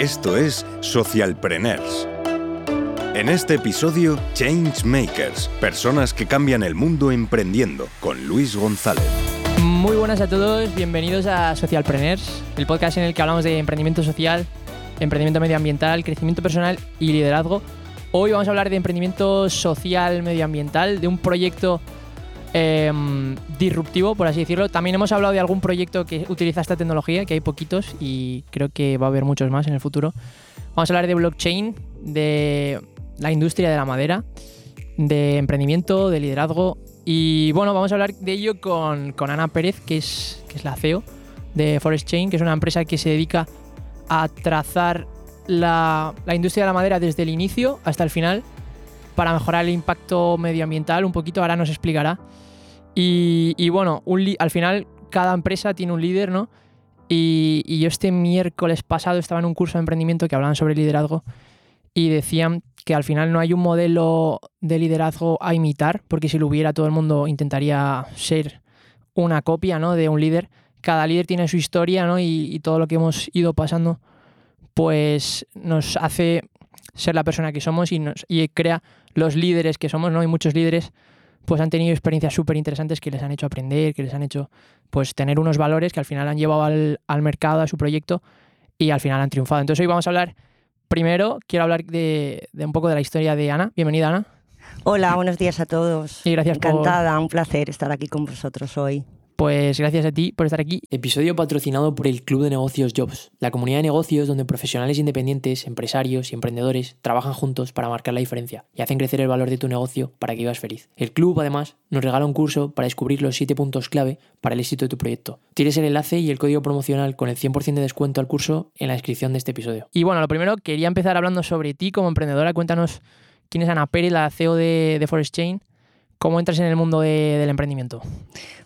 Esto es Socialpreneurs. En este episodio, Changemakers, personas que cambian el mundo emprendiendo, con Luis González. Muy buenas a todos, bienvenidos a Socialpreneurs, el podcast en el que hablamos de emprendimiento social, emprendimiento medioambiental, crecimiento personal y liderazgo. Hoy vamos a hablar de emprendimiento social medioambiental, de un proyecto em, disruptivo, por así decirlo. También hemos hablado de algún proyecto que utiliza esta tecnología, que hay poquitos y creo que va a haber muchos más en el futuro. Vamos a hablar de blockchain, de la industria de la madera, de emprendimiento, de liderazgo. Y bueno, vamos a hablar de ello con, con Ana Pérez, que es, que es la CEO de Forest Chain, que es una empresa que se dedica a trazar la, la industria de la madera desde el inicio hasta el final para mejorar el impacto medioambiental. Un poquito ahora nos explicará. Y, bueno, al final cada empresa tiene un líder, ¿no? Y, yo este miércoles pasado estaba en un curso de emprendimiento que hablaban sobre liderazgo y decían que al final no hay un modelo de liderazgo a imitar, porque si lo hubiera todo el mundo intentaría ser una copia ¿no? de un líder. Cada líder tiene su historia ¿no? y, y todo lo que hemos ido pasando pues nos hace ser la persona que somos y, nos, y crea los líderes que somos, ¿no? Y muchos líderes pues han tenido experiencias súper interesantes que les han hecho aprender, que les han hecho pues tener unos valores que al final han llevado al, al mercado, a su proyecto y al final han triunfado. Entonces hoy vamos a hablar, primero quiero hablar de, de un poco de la historia de Ana. Bienvenida Ana. Hola, buenos días a todos. Y gracias por- Encantada, un placer estar aquí con vosotros hoy. Pues gracias a ti por estar aquí. Episodio patrocinado por el Club de Negocios Jobs, la comunidad de negocios donde profesionales independientes, empresarios y emprendedores trabajan juntos para marcar la diferencia y hacen crecer el valor de tu negocio para que vivas feliz. El club, además, nos regala un curso para descubrir los 7 puntos clave para el éxito de tu proyecto. Tienes el enlace y el código promocional con el 100% de descuento al curso en la descripción de este episodio. Y bueno, lo primero, quería empezar hablando sobre ti como emprendedora. Cuéntanos quién es Ana Pérez, la CEO de, de Forest Chain. ¿Cómo entras en el mundo de- del emprendimiento?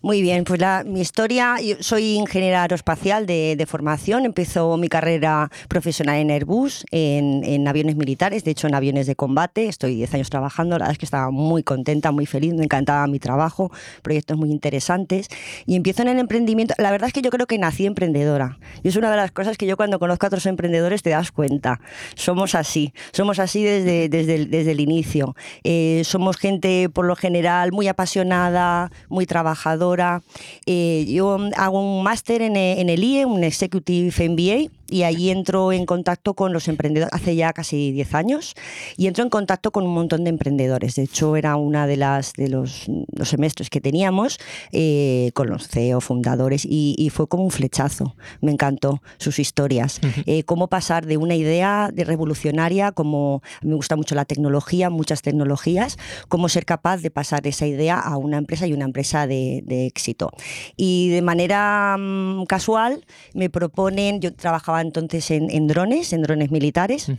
Muy bien, pues la, mi historia, yo soy ingeniera aeroespacial de, de formación, empezó mi carrera profesional en Airbus, en, en aviones militares, de hecho en aviones de combate, estoy 10 años trabajando, la verdad es que estaba muy contenta, muy feliz, me encantaba mi trabajo, proyectos muy interesantes y empiezo en el emprendimiento, la verdad es que yo creo que nací emprendedora y es una de las cosas que yo cuando conozco a otros emprendedores te das cuenta, somos así, somos así desde, desde, el, desde el inicio, Eh, somos gente por lo general muy apasionada, muy trabajadora. Eh, yo hago un máster en, en el IE, un Executive MBA, y ahí entro en contacto con los emprendedores, hace ya casi 10 años, y entro en contacto con un montón de emprendedores. De hecho, era una de las de los, los semestres que teníamos eh, con los CEO, fundadores, y, y fue como un flechazo. Me encantó sus historias. Eh, cómo pasar de una idea de revolucionaria, como me gusta mucho la tecnología, muchas tecnologías, cómo ser capaz de pasar esa idea a una empresa y una empresa de, de éxito. Y de manera mm, casual me proponen, yo trabajaba entonces en, drones, en drones militares.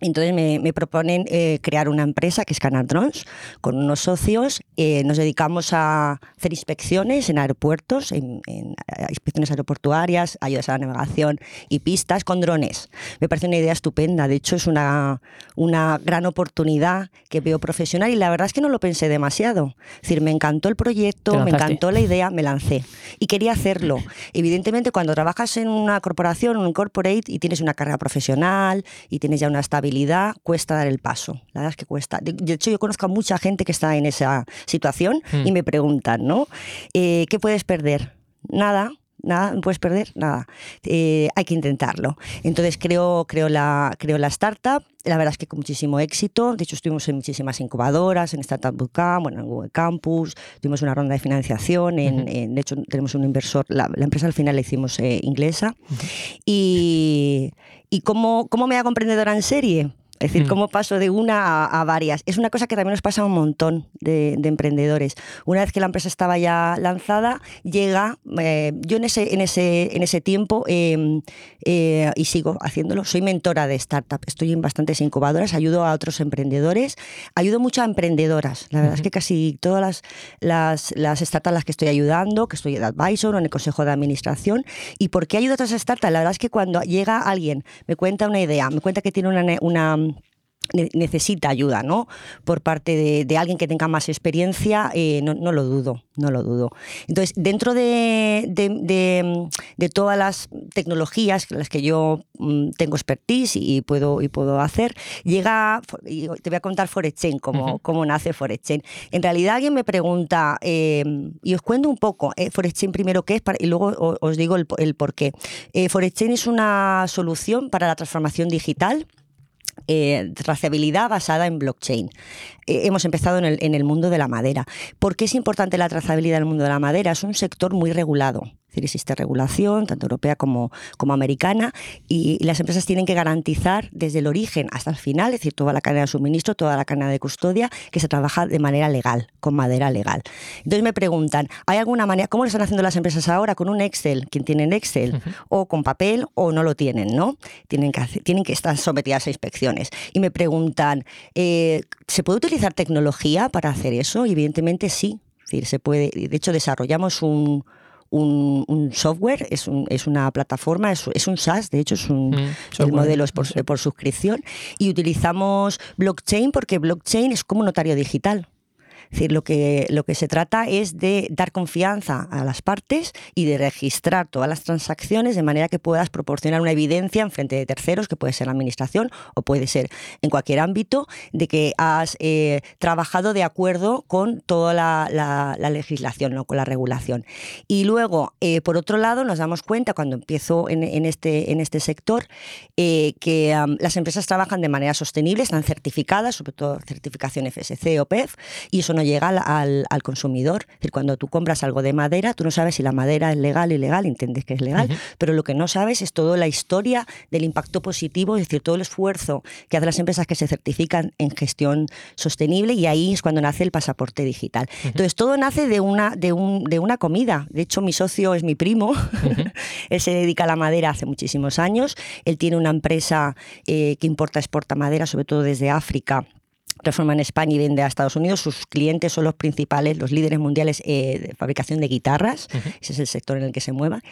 Entonces me, me proponen eh, crear una empresa que es Canal Drones con unos socios. eh, nos dedicamos a hacer inspecciones en aeropuertos, en, en, inspecciones aeroportuarias, ayudas a la navegación y pistas con drones. Me parece una idea estupenda. De hecho, es una, una gran oportunidad que veo profesional y la verdad es que no lo pensé demasiado. Es decir, me encantó el proyecto, me encantó la idea, me lancé y quería hacerlo. Evidentemente, cuando trabajas en una corporación, en un corporate y tienes una carrera profesional y tienes ya una estabilidad, cuesta dar el paso. La verdad es que cuesta. De, de hecho, yo conozco a mucha gente que está en esa situación Mm. y me preguntan, ¿no? Eh, ¿Qué puedes perder? Nada. Nada, no puedes perder nada. Eh, hay que intentarlo. Entonces creo, creo, la, creo la startup. La verdad es que con muchísimo éxito. De hecho, estuvimos en muchísimas incubadoras, en Startup Bootcamp, bueno, en Google Campus. Tuvimos una ronda de financiación. En, Ujú. en- de hecho, tenemos un inversor. La, la empresa al final la hicimos eh, inglesa. Y, y cómo, cómo me hago emprendedora en serie. Es decir, Mm. cómo paso de una a, a varias. Es una cosa que también nos pasa a un montón de, de emprendedores. Una vez que la empresa estaba ya lanzada, llega, eh, yo en ese, en ese, en ese tiempo, eh, eh, y sigo haciéndolo, soy mentora de startup, estoy en bastantes incubadoras, ayudo a otros emprendedores, ayudo mucho a emprendedoras. La verdad es que casi todas las, las, las startups a las que estoy ayudando, que estoy de advisor o en el consejo de administración, ¿y por qué ayudo a otras startups? La verdad es que cuando llega alguien, me cuenta una idea, me cuenta que tiene una, una necesita ayuda, ¿no? Por parte de, alguien que tenga más experiencia, eh, no, lo dudo, no lo dudo. Entonces, dentro de, de, todas las tecnologías en las que yo mm, tengo expertise y puedo, y puedo hacer, llega, y te voy a contar ForexChain, cómo, cómo nace ForexChain. En realidad alguien me pregunta, em, y os cuento un poco, eh, ForexChain primero qué es, y luego os, digo el, el por qué. Eh, ForexChain es una solución para la transformación digital eh, trazabilidad basada en blockchain. Eh, hemos empezado en el, en el mundo de la madera. ¿Por qué es importante la trazabilidad en el mundo de la madera? Es un sector muy regulado decir, existe regulación, tanto europea como, como americana, y, las empresas tienen que garantizar desde el origen hasta el final, es decir, toda la cadena de suministro, toda la cadena de custodia, que se trabaja de manera legal, con madera legal. Entonces me preguntan, ¿hay alguna manera, cómo lo están haciendo las empresas ahora? ¿Con un Excel? ¿Quién tiene Excel? ¿O con papel? ¿O no lo tienen? ¿no? Tienen, que tienen que estar sometidas a inspecciones. Y me preguntan, eh, ¿se puede utilizar tecnología para hacer eso? Y evidentemente sí. Es decir, se puede, de hecho, desarrollamos un, un, software, es, un, es, una plataforma, es, es, un SaaS, de hecho es un, mm, el modelo es por, por suscripción, y utilizamos blockchain porque blockchain es como un notario digital. Decir, lo que, lo que se trata es de dar confianza a las partes y de registrar todas las transacciones de manera que puedas proporcionar una evidencia en frente de terceros, que puede ser la administración o puede ser en cualquier ámbito, de que has eh, trabajado de acuerdo con toda la, legislación, ¿no? con la regulación. Y luego, eh, por otro lado, nos damos cuenta cuando empiezo en, este, en este sector eh, que las empresas trabajan de manera sostenible, están certificadas, sobre todo certificación FSC o PEF, y eso no llega al, al, consumidor. Es decir, cuando tú compras algo de madera, tú no sabes si la madera es legal, ilegal, entiendes que es legal, pero lo que no sabes es toda la historia del impacto positivo, es decir, todo el esfuerzo que hacen las empresas que se certifican en gestión sostenible y ahí es cuando nace el pasaporte digital. Entonces, todo nace de una, de, un, de una comida. De hecho, mi socio es mi primo, él se dedica a la madera hace muchísimos años, él tiene una empresa eh, que importa, exporta madera, sobre todo desde África transforma en España y vende a Estados Unidos. Sus clientes son los principales, los líderes mundiales eh, de fabricación de guitarras. Ese es el sector en el que se mueva.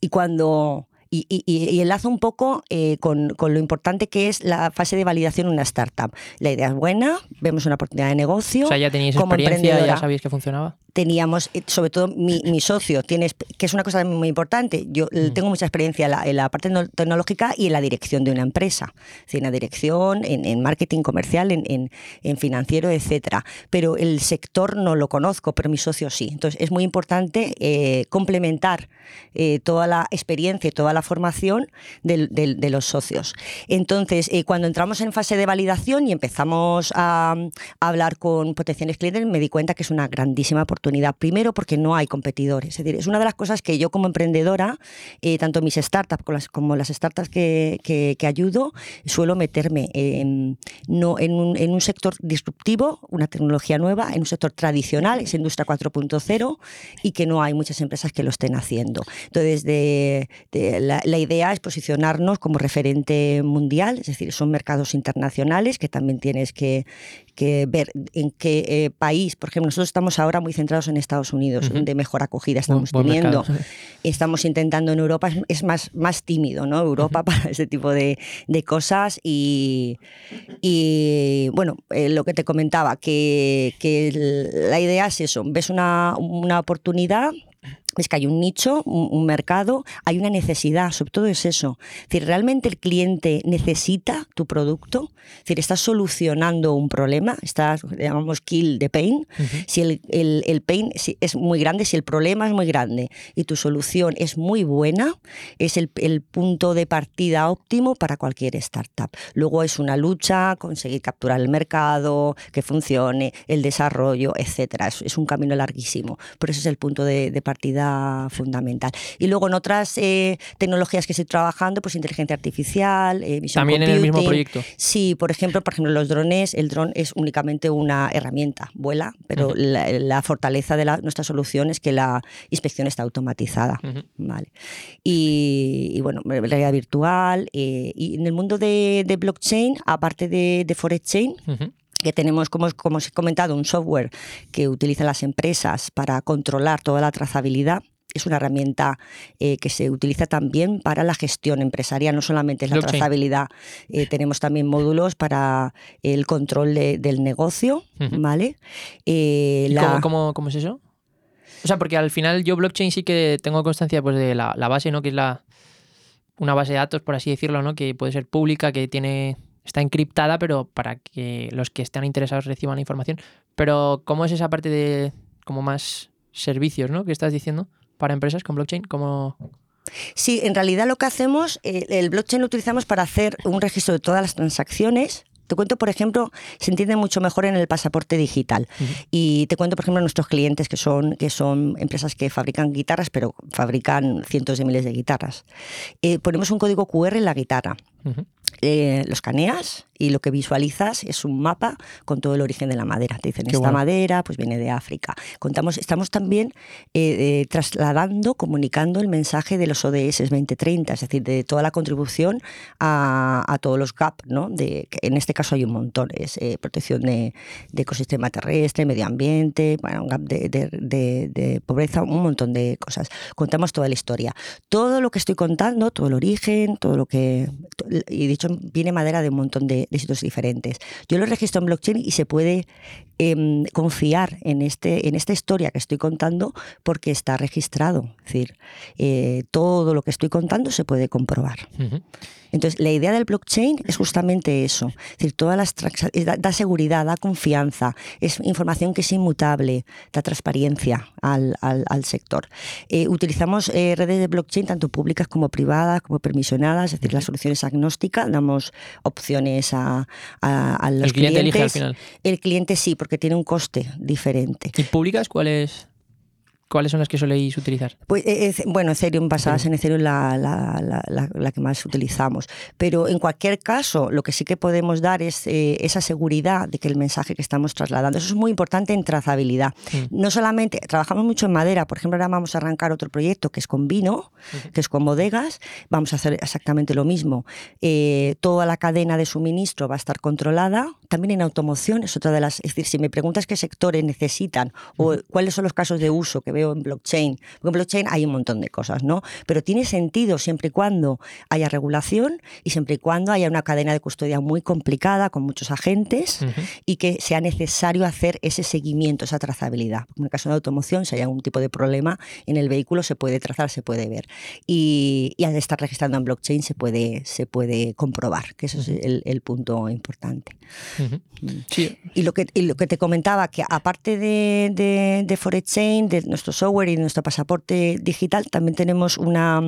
Y cuando y, y, enlaza un poco eh, con, lo importante que es la fase de validación de una startup. La idea es buena, vemos una oportunidad de negocio. O sea, ya teníais experiencia, ya sabíais que funcionaba teníamos, eh, sobre todo mi, socio, tienes, que es una cosa muy importante, yo mm. tengo mucha experiencia en la, parte tecnológica y en la dirección de una empresa, en la dirección, en, marketing comercial, en, financiero, etcétera. Pero el sector no lo conozco, pero mi socio sí. Entonces es muy importante eh, complementar eh, toda la experiencia y toda la formación de los socios. Entonces, cuando entramos en fase de validación y empezamos a, hablar con potenciales clientes, me di cuenta que es una grandísima oportunidad Primero porque no hay competidores. Es decir, es una de las cosas que yo como emprendedora, eh, tanto mis startups como las, startups que, que, ayudo, suelo meterme en, no, en, un, sector disruptivo, una tecnología nueva, en un sector tradicional, es industria 4.0, y que no hay muchas empresas que lo estén haciendo. Entonces, de, la, la idea es posicionarnos como referente mundial, es decir, son mercados internacionales que también tienes que, que ver en qué eh, país, por ejemplo, nosotros estamos ahora muy centrados en Estados Unidos, donde mejor acogida estamos teniendo. Estamos intentando en Europa, es, más, más tímido, ¿no? Europa para ese tipo de, cosas. Y, y bueno, eh, lo que te comentaba, que, que, la idea es eso, ves una, una oportunidad es que hay un nicho, un, mercado, hay una necesidad, sobre todo es eso. Es decir, ¿realmente el cliente necesita tu producto? Es decir, estás solucionando un problema, estás, llamamos kill the pain. Si el, el, pain es muy grande, si el problema es muy grande y tu solución es muy buena, es el, el punto de partida óptimo para cualquier startup. Luego es una lucha, conseguir capturar el mercado, que funcione, el desarrollo, etcétera. Es, es un camino larguísimo, pero ese es el punto de, de partida fundamental. Y luego en otras eh, tecnologías que estoy trabajando, pues inteligencia artificial, eh, También en el mismo proyecto. Sí, por ejemplo, por ejemplo, los drones, el dron es únicamente una herramienta, vuela, pero la, fortaleza de nuestra solución es que la inspección está automatizada. vale. y, bueno, realidad virtual. Eh, y en el mundo de, blockchain, aparte de, de Forex Chain, que tenemos, como, como os he comentado, un software que utilizan las empresas para controlar toda la trazabilidad es una herramienta eh, que se utiliza también para la gestión empresarial, no solamente es la Blockchain. trazabilidad, eh, tenemos también módulos para el control de- del negocio. ¿vale? Eh, ¿Y la- cómo, cómo- cómo es eso? O sea, porque al final yo blockchain sí que tengo constancia pues, de la, la base, ¿no? Que es la una base de datos, por así decirlo, ¿no? Que puede ser pública, que tiene está encriptada, pero para que los que están interesados reciban la información. Pero ¿cómo es esa parte de como más servicios, ¿no? Que estás diciendo para empresas con blockchain, como Sí, en realidad lo que hacemos, eh, el blockchain lo utilizamos para hacer un registro de todas las transacciones. Te cuento, por ejemplo, se entiende mucho mejor en el pasaporte digital. Y te cuento, por ejemplo, nuestros clientes que son, que son empresas que fabrican guitarras, pero fabrican cientos de miles de guitarras. Eh, ponemos un código QR en la guitarra. Ujú. Eh, lo escaneas y lo que visualizas es un mapa con todo el origen de la madera. Te dicen, Qué esta bueno. madera pues viene de África. Contamos, estamos también eh, eh, trasladando, comunicando el mensaje de los ODS 2030, es decir, de toda la contribución a, a todos los GAP, ¿no? De, que en este caso hay un montón, es eh, protección de, de ecosistema terrestre, medio ambiente, bueno, un GAP de- de pobreza, un montón de cosas. Contamos toda la historia. Todo lo que estoy contando, todo el origen, todo lo que... Y dicho, viene madera de un montón de, de sitios diferentes. Yo lo registro en blockchain y se puede em, confiar en, este, en esta historia que estoy contando porque está registrado. Es decir, eh, todo lo que estoy contando se puede comprobar. Ujú. Entonces, la idea del blockchain es justamente eso. Es decir, todas las es da, da seguridad, da confianza, es información que es inmutable, da transparencia al, al- al sector. Eh, utilizamos eh, redes de blockchain tanto públicas como privadas, como permisionadas, es decir, la solución es agnóstica, damos opciones a, a- a los El cliente elige al clientes. final. El cliente sí, porque tiene un coste diferente. ¿Y públicas cuáles cuáles son las que soléis utilizar? Pues, eh, eh, bueno, Ethereum, basadas en Ethereum, la, la, la, la- la que más utilizamos. Pero en cualquier caso, lo que sí que podemos dar es eh, esa seguridad de que el mensaje que estamos trasladando. Eso es muy importante en trazabilidad. Mm. No solamente, trabajamos mucho en madera, por ejemplo, ahora vamos a arrancar otro proyecto que es con vino, que es con bodegas, vamos a hacer exactamente lo mismo. Eh, toda la cadena de suministro va a estar controlada. También en automoción es otra de las. Es decir, si me preguntas qué sectores necesitan o cuáles son los casos de uso que veo en blockchain, porque en blockchain hay un montón de cosas, ¿no? Pero tiene sentido siempre y cuando haya regulación y siempre y cuando haya una cadena de custodia muy complicada con muchos agentes y que sea necesario hacer ese seguimiento, esa trazabilidad. En el caso de automoción, si hay algún tipo de problema en el vehículo, se puede trazar, se puede ver. Y, y al estar registrando en blockchain se puede, se puede comprobar, que eso es el, el punto importante. Sí, Y lo que, y lo que te comentaba, que aparte de, de, de ForexChain, de nuestro software y nuestro pasaporte digital, también tenemos una...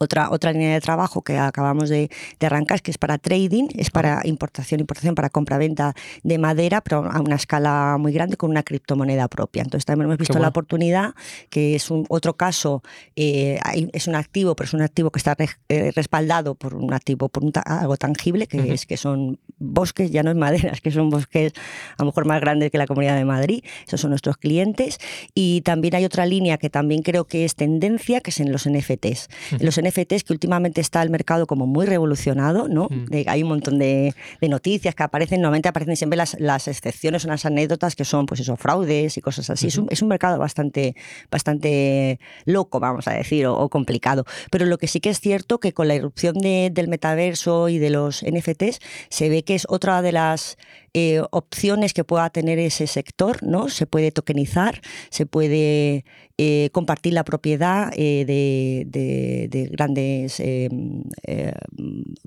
Otra, otra línea de trabajo que acabamos de, de arrancar, que es para trading, es para importación, importación, para compra-venta de madera, pero a una escala muy grande con una criptomoneda propia. Entonces también hemos visto bueno. la oportunidad, que es un otro caso, eh, es un activo, pero es un activo que está re- eh, respaldado por un activo, por un ta- algo tangible, que es que son bosques, ya no es maderas, que son bosques a lo mejor más grandes que la Comunidad de Madrid. Esos son nuestros clientes. Y también hay otra línea que también creo que es tendencia, que es en los NFTs. Los NFTs que últimamente está el mercado como muy revolucionado, ¿no? Mm. De- hay un montón de, de noticias que aparecen, normalmente aparecen siempre las, las excepciones o las anécdotas que son, pues eso, fraudes y cosas así. es, un, es un mercado bastante, bastante loco, vamos a decir, o, o complicado. Pero lo que sí que es cierto que con la irrupción de- del metaverso y de los NFTs se ve que es otra de las eh, opciones que pueda tener ese sector, ¿no? Se puede tokenizar, se puede eh, compartir la propiedad eh, de, de- de grandes eh,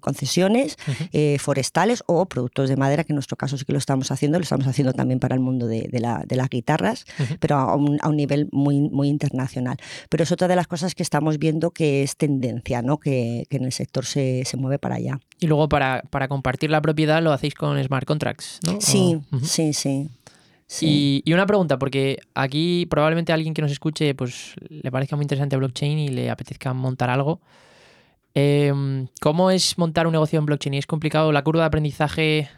concesiones forestales o productos de madera, que en nuestro caso sí que lo estamos haciendo, lo estamos haciendo también para el mundo de, de la- de las guitarras, pero a un, a un nivel muy, muy internacional. Pero es otra de las cosas que estamos viendo que es tendencia, ¿no? que, que en el sector se, se mueve para allá. Y luego para, para compartir la propiedad lo hacéis con smart contracts, ¿no? Sí, O- sí, sí. sí. Y, y una pregunta, porque aquí probablemente a alguien que nos escuche pues le parezca muy interesante blockchain y le apetezca montar algo. Em, ¿Cómo es montar un negocio en blockchain? ¿Es complicado? ¿La curva de aprendizaje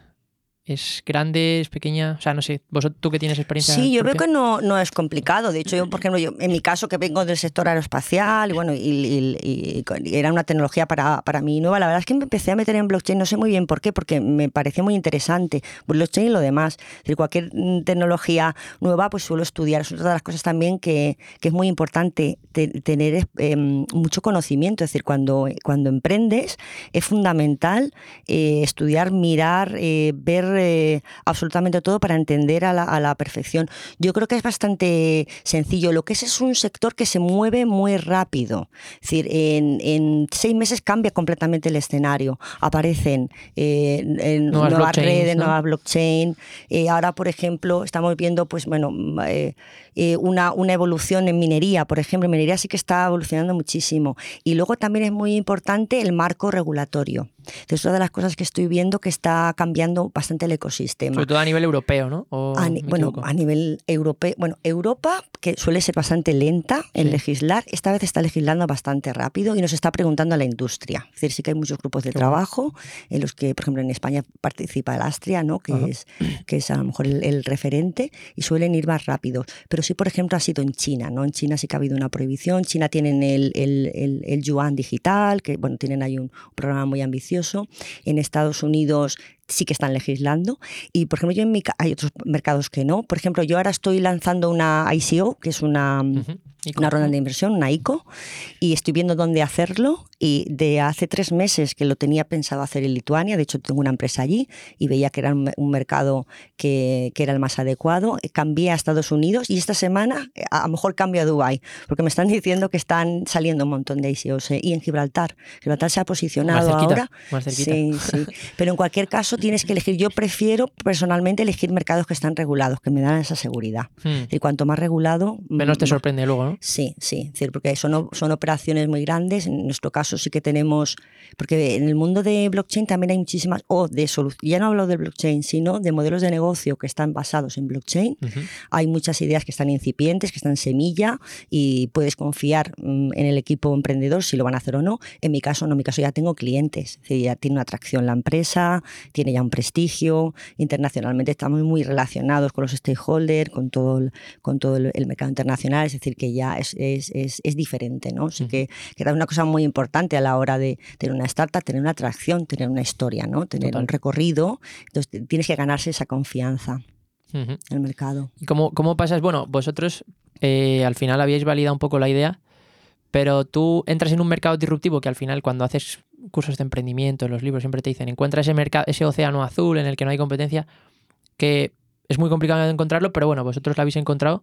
¿Es grande, es pequeña? O sea, no sé, vosotros tú que tienes experiencia. Sí, yo creo propia? que no, no es complicado. De hecho, yo, por ejemplo, yo, en mi caso que vengo del sector aeroespacial y bueno, y, y- y- y era una tecnología para, para mí nueva, la verdad es que me empecé a meter en blockchain, no sé muy bien por qué, porque me pareció muy interesante. Blockchain y lo demás. Es decir, cualquier mm, tecnología nueva, pues suelo estudiar. Es otra de las cosas también que, que es muy importante te- tener eh, mucho conocimiento. Es decir, cuando, cuando emprendes es fundamental eh, estudiar, mirar, eh, ver eh, absolutamente todo para entender a la, a la perfección. Yo creo que es bastante sencillo. Lo que es es un sector que se mueve muy rápido. Es decir, en, en seis meses cambia completamente el escenario. Aparecen eh, en Nuevas redes, ¿no? nuevas blockchain. Eh, ahora, por ejemplo, estamos viendo, pues bueno, eh, una, una evolución en minería, por ejemplo. En minería sí que está evolucionando muchísimo. Y luego también es muy importante el marco regulatorio. Es una de las cosas que estoy viendo que está cambiando bastante el ecosistema. Sobre todo a nivel europeo, ¿no? ¿O A ni- bueno, a nivel europeo, bueno, Europa, que suele ser bastante lenta en Sí. legislar, esta vez está legislando bastante rápido y nos está preguntando a la industria. Es decir, sí que hay muchos grupos de trabajo en los que, por ejemplo, en España participa el Astria, ¿no? que, Ajá. es, que es a lo mejor el, el referente, y suelen ir más rápidos. Pero sí, por ejemplo, ha sido en China. ¿no? En China sí que ha habido una prohibición. China tienen el, el, el, el yuan digital, que bueno, tienen ahí un programa muy ambicioso. En Estados Unidos sí que están legislando. Y, por ejemplo, yo en mi hay otros mercados que no. Por ejemplo, yo ahora estoy lanzando una ICO, que es una, Ujú. ¿Y una ronda de inversión, una ICO, y estoy viendo dónde hacerlo. Y de hace tres meses que lo tenía pensado hacer en Lituania, de hecho tengo una empresa allí y veía que era un, un mercado que, que era el más adecuado. Eh, Cambié a Estados Unidos y esta semana eh, a lo mejor cambio a Dubái, porque me están diciendo que están saliendo un montón de ICOs. eh, Y en Gibraltar. Gibraltar se ha Más posicionado cerquita. ahora. Más. Sí, sí. Pero en cualquier caso tienes que elegir. Yo prefiero personalmente elegir mercados que están regulados, que me dan esa seguridad. Hmm. Y cuanto más regulado, Menos te más- sorprende luego, ¿no? Sí, sí, porque son, son operaciones muy grandes. En nuestro caso sí que tenemos, porque en el mundo de blockchain también hay muchísimas, o de soluciones, ya no hablo de blockchain, sino de modelos de negocio que están basados en blockchain. Ujú. Hay muchas ideas que están incipientes, que están semilla y puedes confiar mm, en el equipo emprendedor si lo van a hacer o no. En mi caso, no, en mi caso ya tengo clientes, es decir, ya tiene una atracción la empresa, tiene ya un prestigio, internacionalmente estamos muy relacionados con los stakeholders, con todo el, con todo el, el mercado internacional, es decir, que ya es, es, es, es diferente, ¿no? Así que, que es una cosa muy importante a la hora de tener una startup, tener una atracción, tener una historia, ¿no? Tener Total. un recorrido, entonces tienes que ganarse esa confianza en el mercado. ¿Y cómo, cómo pasas? Bueno, vosotros eh, al final habíais validado un poco la idea, pero tú entras en un mercado disruptivo que al final cuando haces cursos de emprendimiento, en los libros siempre te dicen, encuentra ese, mercado, ese océano azul en el que no hay competencia, que es muy complicado de encontrarlo, pero bueno, vosotros lo habéis encontrado.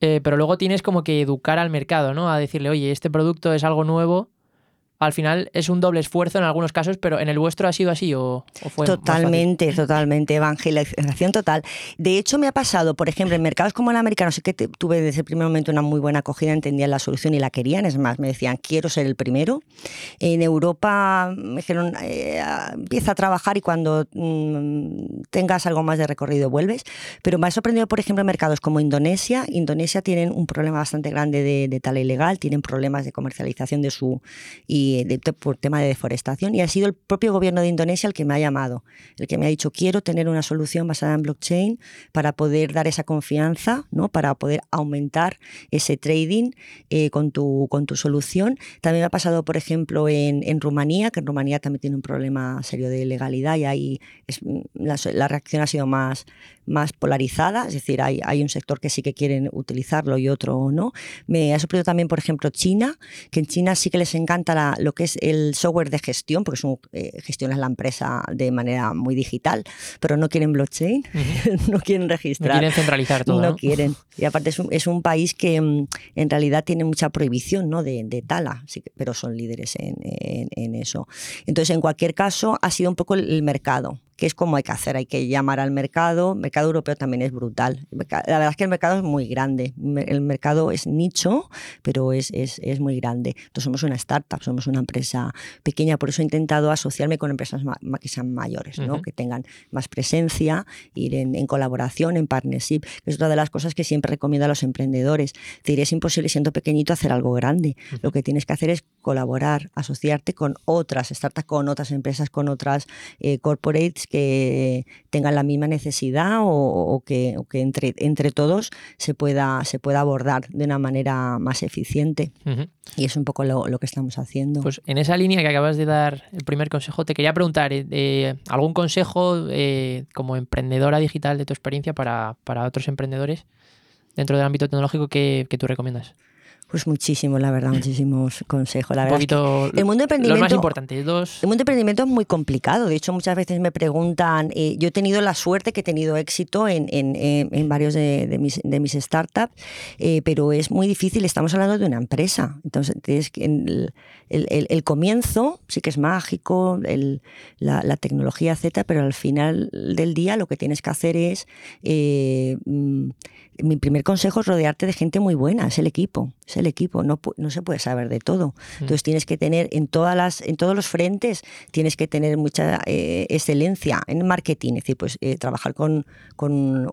Eh, pero luego tienes como que educar al mercado, ¿no? A decirle, oye, este producto es algo nuevo. Al final es un doble esfuerzo en algunos casos, pero ¿en el vuestro ha sido así o, o fue? Totalmente, totalmente, evangelización total. De hecho, me ha pasado, por ejemplo, en mercados como el americano, sí que tuve desde el primer momento una muy buena acogida, entendían la solución y la querían, es más, me decían, quiero ser el primero. En Europa me dijeron, eh, empieza a trabajar y cuando mm, tengas algo más de recorrido vuelves. Pero me ha sorprendido, por ejemplo, en mercados como Indonesia. Indonesia tienen un problema bastante grande de, de tala ilegal, tienen problemas de comercialización de su y por tema de deforestación y ha sido el propio gobierno de Indonesia el que me ha llamado, el que me ha dicho quiero tener una solución basada en blockchain para poder dar esa confianza, ¿no? para poder aumentar ese trading eh, con, tu, con tu solución. También me ha pasado, por ejemplo, en, en Rumanía, que en Rumanía también tiene un problema serio de legalidad y ahí la reacción ha sido más, más polarizada, es decir, hay, hay un sector que sí que quieren utilizarlo y otro no. Me ha sorprendido también, por ejemplo, China, que en China sí que les encanta la- lo que es el software de gestión, porque es un, eh, gestionas la empresa de manera muy digital, pero no quieren blockchain, no quieren No registrar. quieren centralizar todo, no, ¿no? quieren. Y aparte es un, es un país que mm, en realidad tiene mucha prohibición ¿no? de, de tala, sí que- pero son líderes en, en- en eso. Entonces, en cualquier caso, ha sido un poco el mercado, que es como hay que hacer, hay que llamar al mercado. El mercado europeo también es brutal. La verdad es que el mercado es muy grande. El mercado es nicho, pero es, es, es muy grande. Entonces, somos una startup, somos una empresa pequeña, por eso he intentado asociarme con empresas que sean mayores, ¿no? Que tengan más presencia, ir en, en colaboración, en partnership, que es otra de las cosas que siempre recomiendo a los emprendedores. Es decir, es imposible siendo pequeñito hacer algo grande. Lo que tienes que hacer es colaborar, asociarte con otras startups, con otras empresas, con otras eh, corporates que tengan la misma necesidad o, que, que, entre, entre todos se pueda, se pueda abordar de una manera más eficiente. Y es un poco lo, lo, que estamos haciendo. Pues en esa línea que acabas de dar el primer consejo, te quería preguntar, eh, ¿algún consejo eh, como emprendedora digital de tu experiencia para, para otros emprendedores dentro del ámbito tecnológico que, que tú recomiendas? Pues muchísimo, la verdad, muchísimos consejos. La verdad el mundo emprendimiento, los más importantes, dos. El mundo emprendimiento es muy complicado. De hecho, muchas veces me preguntan, eh, yo he tenido la suerte que he tenido éxito en, en, en varios de, de, mis, de, mis, startups, eh, pero es muy difícil, estamos hablando de una empresa. Entonces, el, el, el comienzo sí que es mágico, la, la, tecnología, etcétera, pero al final del día lo que tienes que hacer es... Eh, mm, mi primer consejo es rodearte de gente muy buena, es el equipo, es el equipo, no, no se puede saber de todo. Mm. Entonces tienes que tener en, todas las, en todos los frentes, tienes que tener mucha eh, excelencia en marketing, es decir, pues eh, trabajar con, con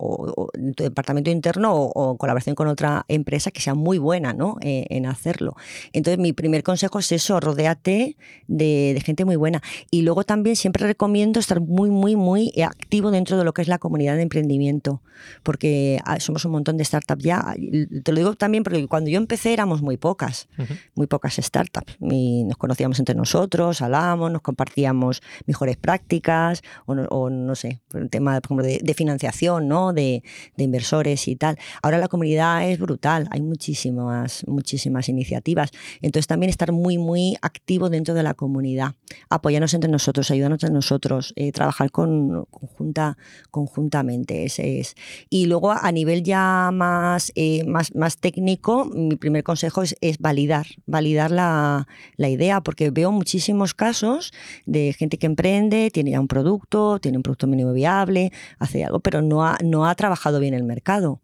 tu departamento interno o, colaboración con otra empresa que sea muy buena ¿no? Eh, en hacerlo. Entonces mi primer consejo es eso, rodeate de, de gente muy buena. Y luego también siempre recomiendo estar muy, muy, muy activo dentro de lo que es la comunidad de emprendimiento, porque ah, somos un montón de startups ya. Te lo digo también porque cuando yo empecé éramos muy pocas, muy pocas startups. Y nos conocíamos entre nosotros, hablábamos, nos compartíamos mejores prácticas o no, sé, el tema de, de, financiación, ¿no? De, de, inversores y tal. Ahora la comunidad es brutal, hay muchísimas, muchísimas iniciativas. Entonces también estar muy, muy activo dentro de la comunidad, apoyarnos entre nosotros, ayudarnos entre nosotros, eh, trabajar con, conjunta, conjuntamente. Ese es. Y luego a nivel ya más, eh, más, más técnico, mi primer consejo es, validar, validar la, idea, porque veo muchísimos casos de gente que emprende, tiene ya un producto, tiene un producto mínimo viable, hace algo, pero no ha, no ha trabajado bien el mercado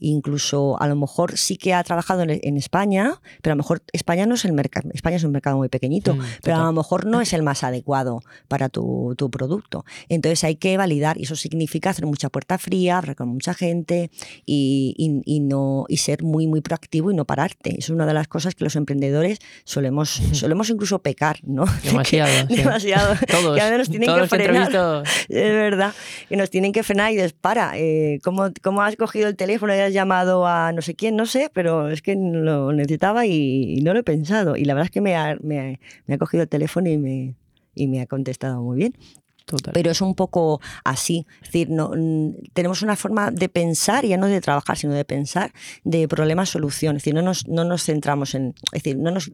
incluso a lo mejor sí que ha trabajado en, España, pero a lo mejor España no es el mercado, España es un mercado muy pequeñito, mm, pero a lo mejor no es el más adecuado para tu, producto. Entonces hay que validar y eso significa hacer mucha puerta fría, hablar con mucha gente y, no, y ser muy, muy proactivo y no pararte. Es una de las cosas que los emprendedores solemos, solemos incluso pecar, ¿no? Demasiado. demasiado. todos. Que nos tienen que frenar. Es verdad. Que nos tienen que frenar y dices, para, eh, ¿cómo, ¿cómo, has cogido el teléfono y has llamado a no sé quién, no sé, pero es que lo necesitaba y, no lo he pensado. Y la verdad es que me ha, me ha, cogido el teléfono y me, y me ha contestado muy bien. Pero es un poco así. Es decir, no, tenemos una forma de pensar, ya no de trabajar, sino de pensar de problema-solución. Es decir, no nos, no nos centramos en. Es decir, no nos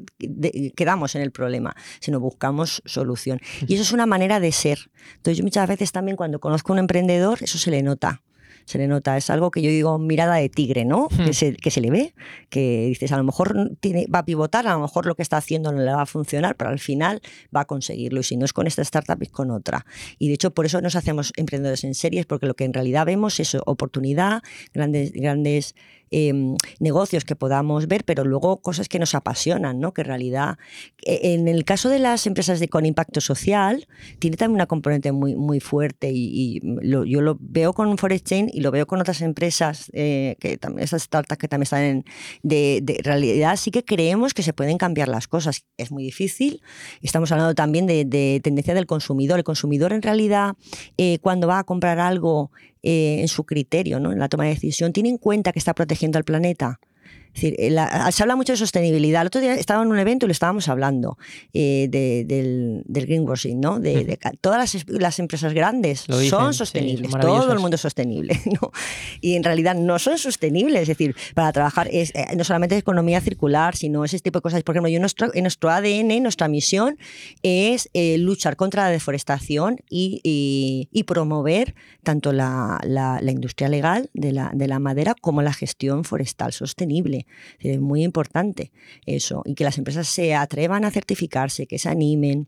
quedamos en el problema, sino buscamos solución. Y eso es una manera de ser. Entonces, yo muchas veces también cuando conozco a un emprendedor, eso se le nota se le nota. Es algo que yo digo mirada de tigre, ¿no? Hmm. Que, se, que se le ve, que dices, a lo mejor tiene, va a pivotar, a lo mejor lo que está haciendo no le va a funcionar, pero al final va a conseguirlo. Y si no es con esta startup, es con otra. Y de hecho, por eso nos hacemos emprendedores en series, porque lo que en realidad vemos es oportunidad, grandes, grandes Em, negocios que podamos ver, pero luego cosas que nos apasionan, ¿no? Que en realidad, e, en el caso de las empresas de, con impacto social, tiene también una componente muy, muy fuerte y, yo lo veo con Forest Chain y lo veo con otras empresas, eh, que también, esas startups que también están en, de, realidad, sí que creemos que se pueden cambiar las cosas. Es muy difícil. Estamos hablando también de, tendencia del consumidor. El consumidor en realidad, eh, cuando va a comprar algo, eh, en su criterio, ¿no? en la toma de decisión, tiene en cuenta que está protegiendo al planeta. Es decir, eh, se habla mucho de sostenibilidad. El otro día estaba en un evento y lo estábamos hablando eh, del, del, greenwashing, ¿no? De, todas las, empresas grandes son sostenibles, todo el mundo es sostenible, ¿no? Y en realidad no son sostenibles. Es decir, para trabajar es, eh, no solamente es economía circular, sino ese tipo de cosas. Por ejemplo, yo en nuestro, en nuestro ADN, nuestra misión es luchar contra la deforestación y, y, promover tanto la, la, la, industria legal de la, de la madera como la gestión forestal sostenible. Es muy importante eso. Y que las empresas se atrevan a certificarse, que se animen.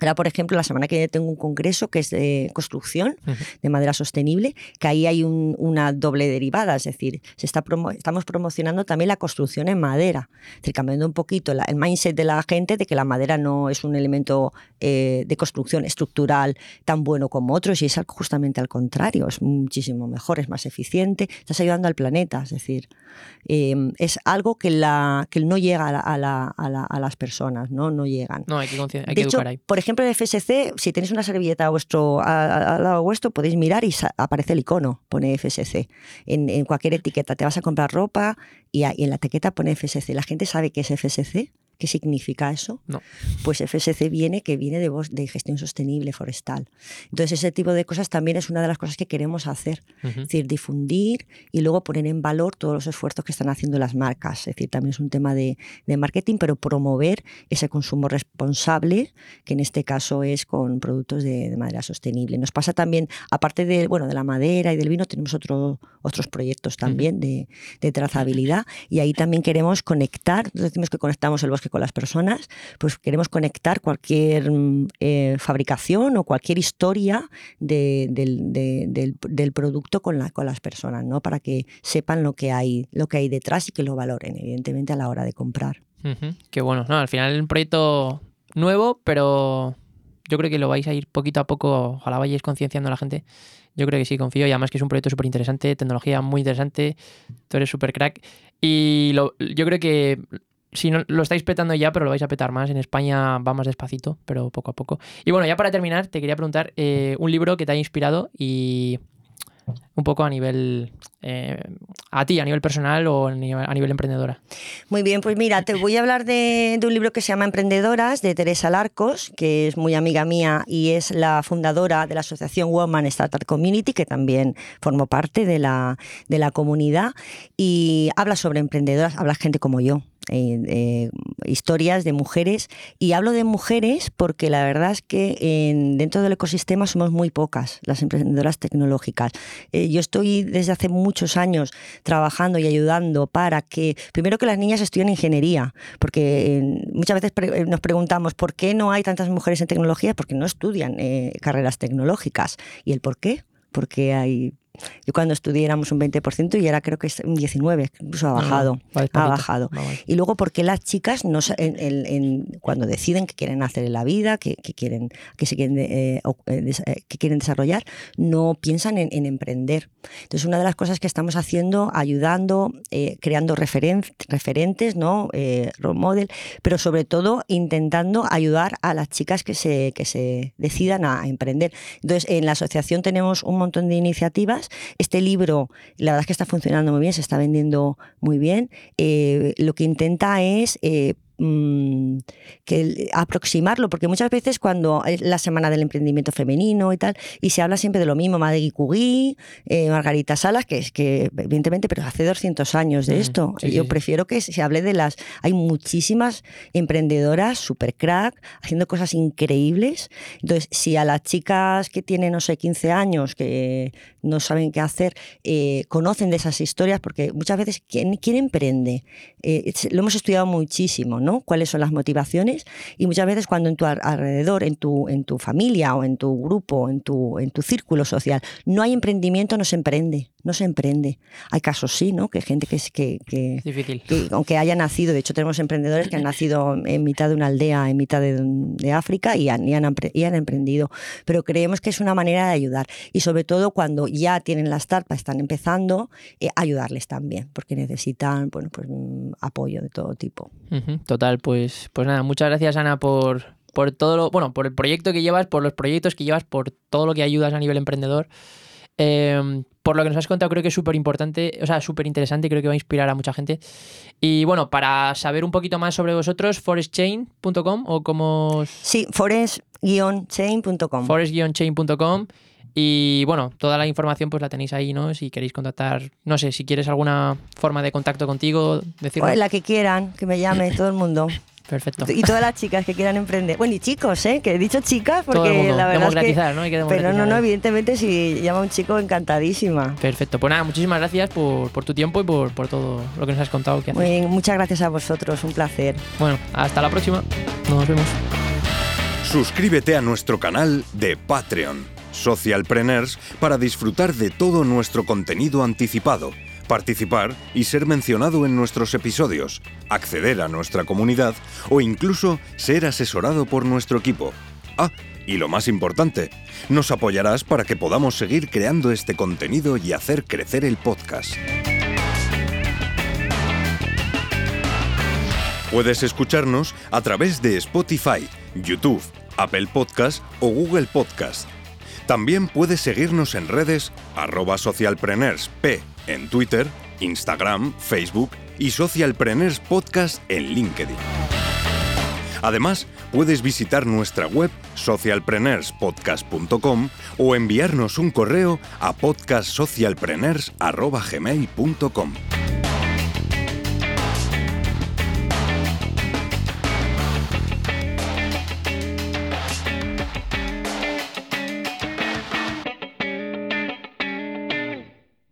Ahora, por ejemplo, la semana que viene tengo un congreso que es de construcción de madera sostenible, que ahí hay una doble derivada, es decir, se está estamos promocionando también la construcción en madera, es decir, cambiando un poquito el mindset de la gente de que la madera no es un elemento eh, de construcción estructural tan bueno como otros, y es justamente al contrario, es muchísimo mejor, es más eficiente, estás ayudando al planeta, es decir, em, es algo que, la, que no llega a, las personas, ¿no? No llegan. No, hay que, hay que educar ahí. Por ejemplo de FSC, si tenéis una servilleta a vuestro, al lado vuestro, podéis mirar y aparece el icono, pone FSC. En, en, cualquier etiqueta, te vas a comprar ropa y, y en la etiqueta pone FSC. La gente sabe que es FSC. ¿Qué significa eso? No. Pues FSC viene que viene de, de gestión sostenible forestal. Entonces ese tipo de cosas también es una de las cosas que queremos hacer, Ujú. es decir, difundir y luego poner en valor todos los esfuerzos que están haciendo las marcas. Es decir, también es un tema de, de marketing, pero promover ese consumo responsable, que en este caso es con productos de, de madera sostenible. Nos pasa también, aparte de, bueno, de la madera y del vino, tenemos otro- otros proyectos también de, de trazabilidad y ahí también queremos conectar, nosotros decimos que conectamos el bosque con las personas, pues queremos conectar cualquier mm, eh, fabricación o cualquier historia de- del, de- del- del producto con, la, con las personas, ¿no? Para que sepan lo que hay, lo que hay detrás y que lo valoren, evidentemente, a la hora de comprar. Ujú, Qué bueno. No, al final un proyecto nuevo, pero yo creo que lo vais a ir poquito a poco. Ojalá vayáis concienciando a la gente. Yo creo que sí, confío. Y además que es un proyecto súper interesante, tecnología muy interesante. Tú eres súper crack. Y yo creo que si no lo estáis petando ya, pero lo vais a petar más. En España va más despacito, pero poco a poco. Y bueno, ya para terminar, te quería preguntar eh, un libro que te haya inspirado y un poco a nivel. eh, a ti, a nivel personal o a nivel, emprendedora. Muy bien, pues mira, te voy a hablar de, un libro que se llama Emprendedoras, de Teresa Larcos, que es muy amiga mía y es la fundadora de la asociación Woman Startup Community, que también formo parte de la, de la comunidad, y habla sobre emprendedoras, habla gente como yo. Eh, eh, historias de mujeres y hablo de mujeres porque la verdad es que en- dentro del ecosistema somos muy pocas las emprendedoras tecnológicas. Eh, yo estoy desde hace muchos años trabajando y ayudando para que, primero que las niñas estudien ingeniería, porque muchas veces nos preguntamos por qué no hay tantas mujeres en tecnología, porque no estudian carreras tecnológicas. ¿Y el por qué? Porque hay... Yo cuando estudié éramos un 20% y ahora creo que es un 19%, incluso ha bajado. No, no, va ha bajado. Va mal. Y luego, porque las chicas, no, en- en- en- cuando deciden qué quieren hacer en la vida, qué, qué quieren, qué se quieren, eh, eh, eh, qué quieren desarrollar, no piensan en, en emprender. Entonces, una de las cosas que estamos haciendo, ayudando, eh, creando referen- referentes, ¿no? Eh, role model, pero sobre todo intentando ayudar a las chicas que se, que se decidan a emprender. Entonces, en la asociación tenemos un montón de iniciativas. Este libro, la verdad es que está funcionando muy bien, se está vendiendo muy bien. Eh, lo que intenta es eh, mm, que el- aproximarlo, porque muchas veces cuando es la semana del emprendimiento femenino y tal, y se habla siempre de lo mismo, Maggie Curie, eh, Margarita Salas, que es que evidentemente, pero hace 200 años de Mm, esto. sí, Yo sí. prefiero que se hable de las... Hay muchísimas emprendedoras, super crack, haciendo cosas increíbles. Entonces, si a las chicas que tienen, no sé, 15 años, que no saben qué hacer, eh, conocen de esas historias, porque muchas veces, ¿quién, quién emprende? Eh, lo hemos estudiado muchísimo, ¿no? ¿Cuáles son las motivaciones? Y muchas veces cuando en tu al- alrededor, en tu, en tu familia o en tu grupo, en tu, en tu círculo social, no hay emprendimiento, no se emprende, no se emprende. Hay casos sí, ¿no? Que gente que, es- que, que, difícil. que aunque haya nacido, de hecho tenemos emprendedores que han nacido en mitad de una aldea, en mitad de, de África y han, y, han, y han emprendido, pero creemos que es una manera de ayudar y sobre todo cuando ya tienen la startup, están empezando, eh, ayudarles también, porque necesitan bueno, pues, mm, apoyo de todo tipo. Total, pues, pues nada, muchas gracias Ana por, por todo lo, bueno, por el proyecto que llevas, por los proyectos que llevas, por todo lo que ayudas a nivel emprendedor. Eh, por lo que nos has contado, creo que es súper importante, o sea, súper interesante creo que va a inspirar a mucha gente. Y bueno, para saber un poquito más sobre vosotros, forestchain.com o como Sí, forest-chain.com. forest-chain.com y bueno, toda la información pues la tenéis ahí, ¿no? Si queréis contactar, no sé, si quieres alguna forma de contacto contigo, decirlo. Pues la que quieran, que me llame todo el mundo. Perfecto. Y todas las chicas que quieran emprender. Bueno, y chicos, ¿eh? Que he dicho chicas porque Todo el mundo. la verdad es que... ¿no? Hay que Pero no, no, evidentemente si llama un chico, encantadísima. Perfecto. Pues nada, muchísimas gracias por, por tu tiempo y por, por todo lo que nos has contado. Que haces. Muy bien, muchas gracias a vosotros, un placer. Bueno, hasta la próxima. Nos vemos. Suscríbete a nuestro canal de Patreon, Socialpreneurs, para disfrutar de todo nuestro contenido anticipado, participar y ser mencionado en nuestros episodios, acceder a nuestra comunidad o incluso ser asesorado por nuestro equipo. Ah, y lo más importante, nos apoyarás para que podamos seguir creando este contenido y hacer crecer el podcast. Puedes escucharnos a través de Spotify, YouTube, Apple Podcast o Google Podcast. También puedes seguirnos en redes arroba socialpreneursp en Twitter, Instagram, Facebook y Socialpreneurs Podcast en LinkedIn. Además, puedes visitar nuestra web socialpreneurspodcast.com o enviarnos un correo a podcastsocialpreneurs.gmail.com.